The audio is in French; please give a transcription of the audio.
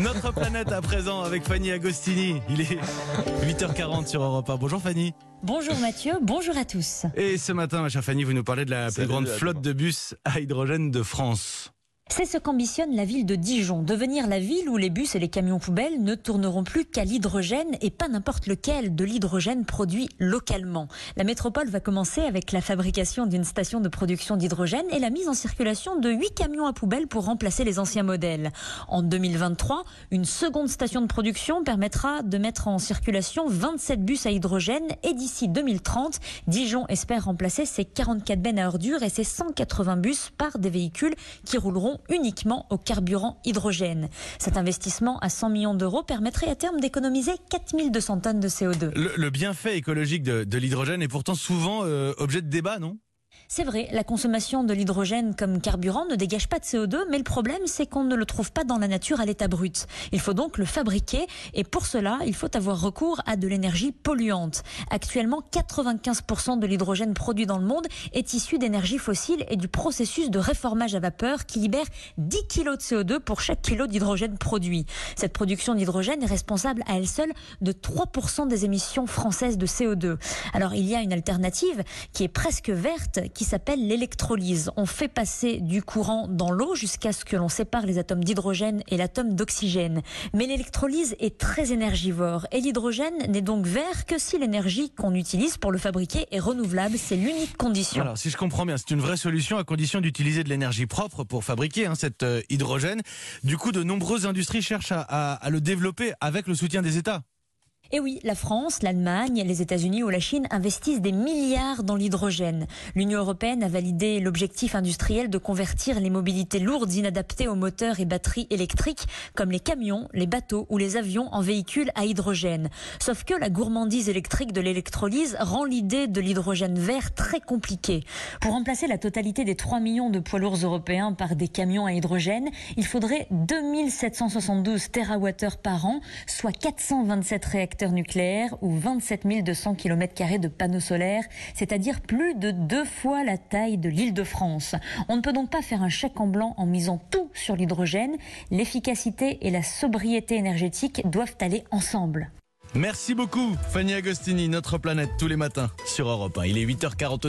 Notre planète à présent avec Fanny Agostini. Il est 8h40 sur Europe 1. Bonjour Fanny. Bonjour Mathieu, bonjour à tous. Et ce matin, ma chère Fanny, vous nous parlez de la plus grande flotte de bus à hydrogène de France. C'est ce qu'ambitionne la ville de Dijon, devenir la ville où les bus et les camions poubelles ne tourneront plus qu'à l'hydrogène et pas n'importe lequel, de l'hydrogène produit localement. La métropole va commencer avec la fabrication d'une station de production d'hydrogène et la mise en circulation de 8 camions à poubelles pour remplacer les anciens modèles. En 2023, une seconde station de production permettra de mettre en circulation 27 bus à hydrogène et d'ici 2030, Dijon espère remplacer ses 44 bennes à ordures et ses 180 bus par des véhicules qui rouleront uniquement au carburant hydrogène. Cet investissement à 100 millions d'euros permettrait à terme d'économiser 4200 tonnes de CO2. Le, bienfait écologique de, de l'hydrogène est pourtant souvent euh, objet de débat, non? C'est vrai, la consommation de l'hydrogène comme carburant ne dégage pas de CO2, mais le problème c'est qu'on ne le trouve pas dans la nature à l'état brut. Il faut donc le fabriquer et pour cela, il faut avoir recours à de l'énergie polluante. Actuellement, 95% de l'hydrogène produit dans le monde est issu d'énergie fossile et du processus de réformage à vapeur qui libère 10 kg de CO2 pour chaque kilo d'hydrogène produit. Cette production d'hydrogène est responsable à elle seule de 3% des émissions françaises de CO2. Alors il y a une alternative qui est presque verte qui s'appelle l'électrolyse. On fait passer du courant dans l'eau jusqu'à ce que l'on sépare les atomes d'hydrogène et l'atome d'oxygène. Mais l'électrolyse est très énergivore et l'hydrogène n'est donc vert que si l'énergie qu'on utilise pour le fabriquer est renouvelable. C'est l'unique condition. Alors, si je comprends bien, c'est une vraie solution à condition d'utiliser de l'énergie propre pour fabriquer hein, cet euh, hydrogène. Du coup, de nombreuses industries cherchent à, le développer avec le soutien des États. Et oui, la France, l'Allemagne, les États-Unis ou la Chine investissent des milliards dans l'hydrogène. L'Union européenne a validé l'objectif industriel de convertir les mobilités lourdes inadaptées aux moteurs et batteries électriques, comme les camions, les bateaux ou les avions, en véhicules à hydrogène. Sauf que la gourmandise électrique de l'électrolyse rend l'idée de l'hydrogène vert très compliquée. Pour remplacer la totalité des 3 millions de poids lourds européens par des camions à hydrogène, il faudrait 2772 TWh par an, soit 427 réacteurs nucléaires ou 27 200 km de panneaux solaires, c'est-à-dire plus de deux fois la taille de l'île de France. On ne peut donc pas faire un chèque en blanc en misant tout sur l'hydrogène. L'efficacité et la sobriété énergétique doivent aller ensemble. Merci beaucoup, Fanny Agostini, notre planète, tous les matins sur Europe 1. Il est 8h40.